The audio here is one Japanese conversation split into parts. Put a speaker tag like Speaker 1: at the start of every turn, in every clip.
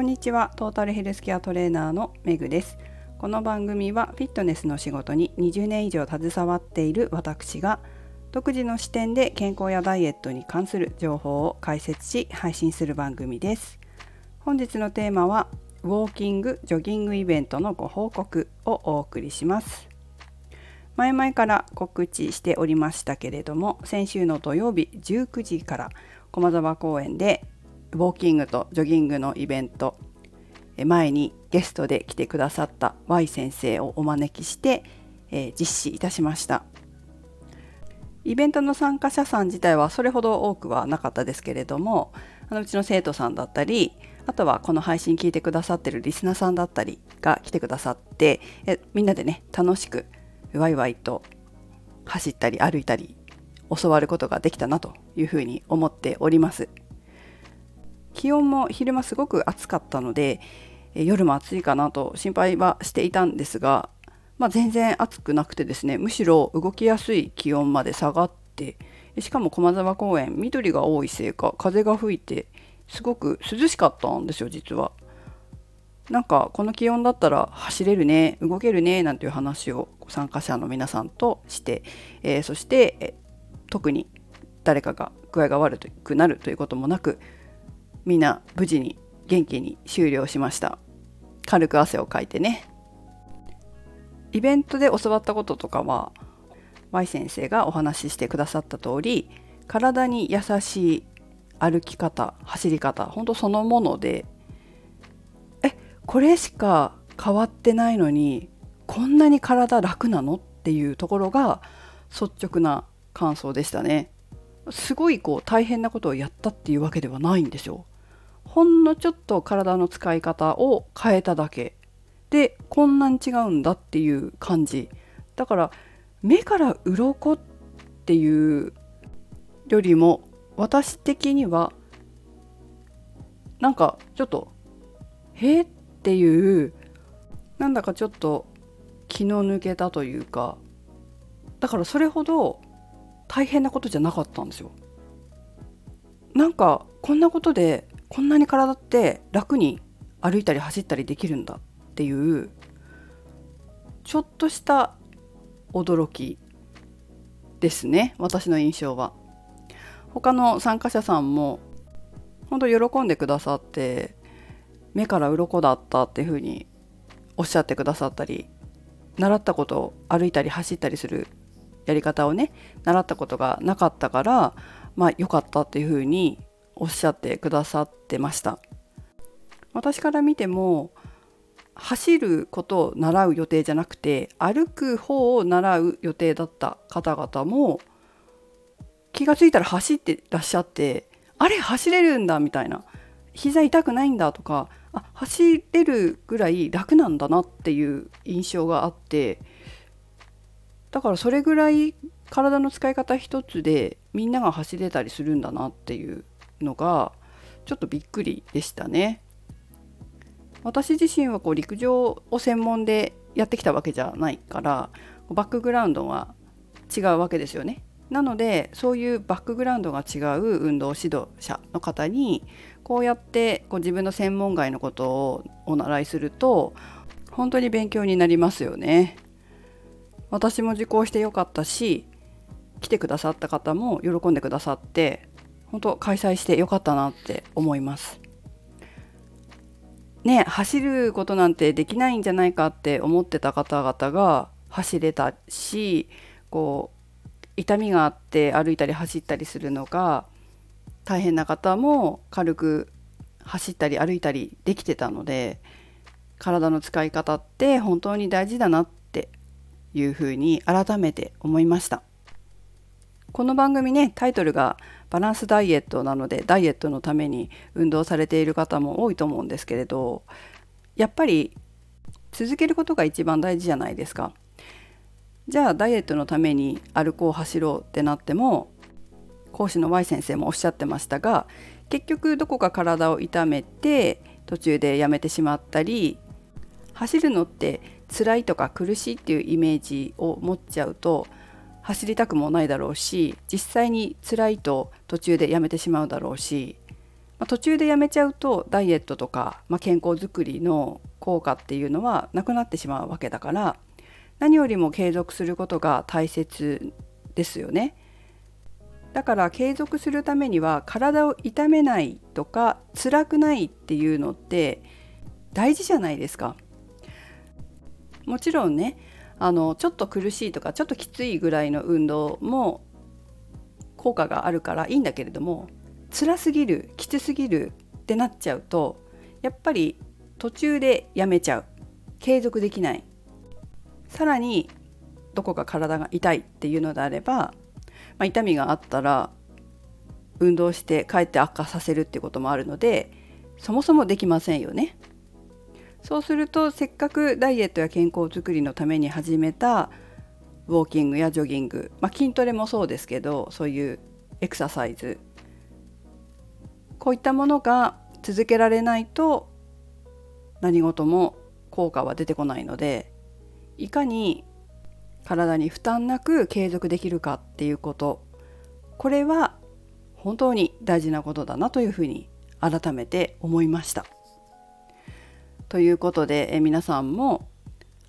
Speaker 1: こんにちは。トータルヘルスケアトレーナーのめぐです。この番組はフィットネスの仕事に20年以上携わっている私が独自の視点で健康やダイエットに関する情報を解説し配信する番組です。本日のテーマはウォーキング・ジョギングイベントのご報告をお送りします。前々から告知しておりましたけれども先週の土曜日19時から駒沢公園でウォーキングとジョギングのイベント前にゲストで来てくださった Y 先生をお招きして、え、実施いたしましたイベントの参加者さん自体はそれほど多くはなかったですけれどもあのうちの生徒さんだったりあとはこの配信聞いてくださってるリスナーさんだったりが来てくださってえみんなでね楽しくワイワイと走ったり歩いたり教わることができたなというふうに思っております。気温も昼間すごく暑かったので夜も暑いかなと心配はしていたんですが、まあ、全然暑くなくてですねむしろ動きやすい気温まで下がってしかも駒沢公園緑が多いせいか風が吹いてすごく涼しかったんですよ実は。なんかこの気温だったら走れるね動けるねなんていう話を参加者の皆さんとして、えー、そして、え特に誰かが具合が悪くなるということもなくみんな無事に元気に終了しました。軽く汗をかいてね。イベントで教わったこととかは Y 先生がお話ししてくださった通り体に優しい歩き方走り方ほんとそのものでえこれしか変わってないのにこんなに体楽なのっていうところが率直な感想でしたね。すごいこう大変なことをやったっていうわけではないんですよ。ほんのちょっと体の使い方を変えただけでこんなに違うんだっていう感じだから目から鱗っていうよりも私的にはなんかちょっと「へえっていうなんだかちょっと気の抜けたというかだからそれほど大変なことじゃなかったんですよ。なんかこんなことでこんなに体って楽に歩いたり走ったりできるんだっていうちょっとした驚きですね私の印象は。他の参加者さんも本当喜んでくださって目から鱗だったっていうふうにおっしゃってくださったり習ったことを歩いたり走ったりするやり方をね習ったことがなかったからまあ良かったっていうふうにおっしゃってくださってました。私から見ても走ることを習う予定じゃなくて歩く方を習う予定だった方々も気が付いたら走ってらっしゃってあれ走れるんだみたいな膝痛くないんだとかあ走れるぐらい楽なんだなっていう印象があってだからそれぐらい体の使い方一つでみんなが走れたりするんだなっていうのがちょっとびっくりでしたね。私自身はこう陸上を専門でやってきたわけじゃないからバックグラウンドは違うわけですよね。なのでそういうバックグラウンドが違う運動指導者の方にこうやってこう自分の専門外のことをお習いすると本当に勉強になりますよね。私も受講してよかったし来てくださった方も喜んでくださって本当開催してよかったなって思います。ね走ることなんてできないんじゃないかって思ってた方々が走れたしこう痛みがあって歩いたり走ったりするのが大変な方も軽く走ったり歩いたりできてたので体の使い方って本当に大事だなっていうふうに改めて思いました。この番組ねタイトルがバランスダイエットなのでダイエットのために運動されている方も多いと思うんですけれどやっぱり続けることが一番大事じゃないですか。じゃあダイエットのために歩こう走ろうってなっても講師の Y 先生もおっしゃってましたが結局どこか体を痛めて途中でやめてしまったり走るのって辛いとか苦しいっていうイメージを持っちゃうと走りたくもないだろうし実際に辛いと途中でやめてしまうだろうしまあ、途中でやめちゃうとダイエットとか、まあ、健康づくりの効果っていうのはなくなってしまうわけだから何よりも継続することが大切ですよね。だから継続するためには体を痛めないとか辛くないっていうのって大事じゃないですか。もちろんねあのちょっと苦しいとかちょっときついぐらいの運動も効果があるからいいんだけれども辛すぎるきつすぎるってなっちゃうとやっぱり途中でやめちゃう継続できないさらにどこか体が痛いっていうのであれば、まあ、痛みがあったら運動してかえって悪化させるっていうこともあるのでそもそもできませんよね。そうするとせっかくダイエットや健康づくりのために始めたウォーキングやジョギング、まあ、筋トレもそうですけどそういうエクササイズこういったものが続けられないと何事も効果は出てこないのでいかに体に負担なく継続できるかっていうことこれは本当に大事なことだなというふうに改めて思いました。ということでえ皆さんも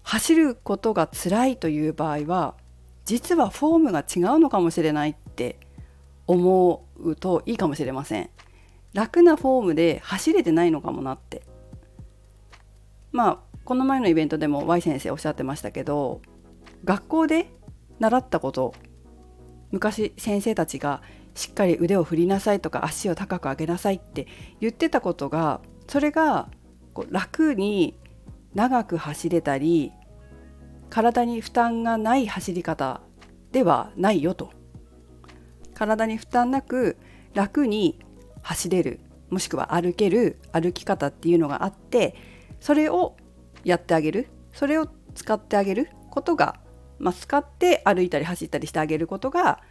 Speaker 1: 走ることが辛いという場合は実はフォームが違うのかもしれないって思うといいかもしれません。楽なフォームで走れてないのかもなって。まあこの前のイベントでも Y 先生おっしゃってましたけど学校で習ったこと昔先生たちがしっかり腕を振りなさいとか足を高く上げなさいって言ってたことがそれがこう楽に長く走れたり体に負担がない走り方ではないよと体に負担なく楽に走れるもしくは歩ける歩き方っていうのがあってそれをやってあげるそれを使ってあげることが、まあ、使って歩いたり走ったりしてあげることが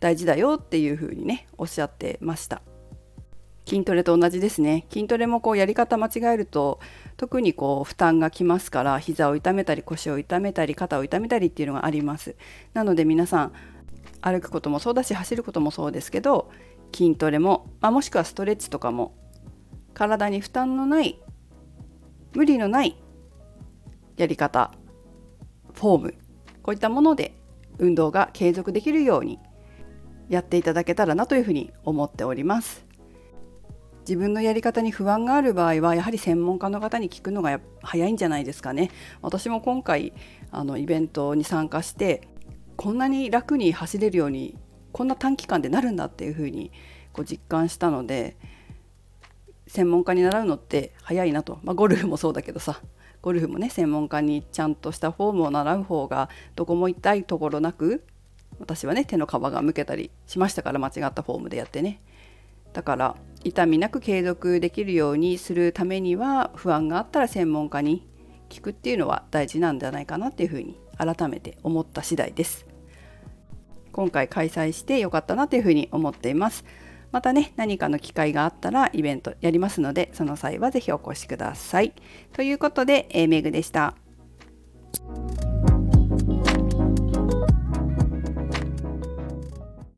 Speaker 1: 大事だよっていうふうにねおっしゃってました。筋トレと同じですね筋トレもこうやり方間違えると特にこう負担がきますから膝を痛めたり腰を痛めたり肩を痛めたりっていうのがありますなので皆さん歩くこともそうだし走ることもそうですけど筋トレも、まあ、もしくはストレッチとかも体に負担のない無理のないやり方フォームこういったもので運動が継続できるようにやっていただけたらなというふうに思っております。自分のやり方に不安がある場合はやはり専門家の方に聞くのが早いんじゃないですかね。私も今回あのイベントに参加してこんなに楽に走れるようにこんな短期間でなるんだっていうふうにこう実感したので専門家に習うのって早いなと、まあ、ゴルフもそうだけどさゴルフもね専門家にちゃんとしたフォームを習う方がどこも痛いところなく私はね手の皮がむけたりしましたから間違ったフォームでやってね。だから痛みなく継続できるようにするためには不安があったら専門家に聞くっていうのは大事なんじゃないかなっていうふうに改めて思った次第です。今回開催してよかったなというふうに思っています。またね、何かの機会があったらイベントやりますので、その際は是非お越しください。ということで、えー、メグでした。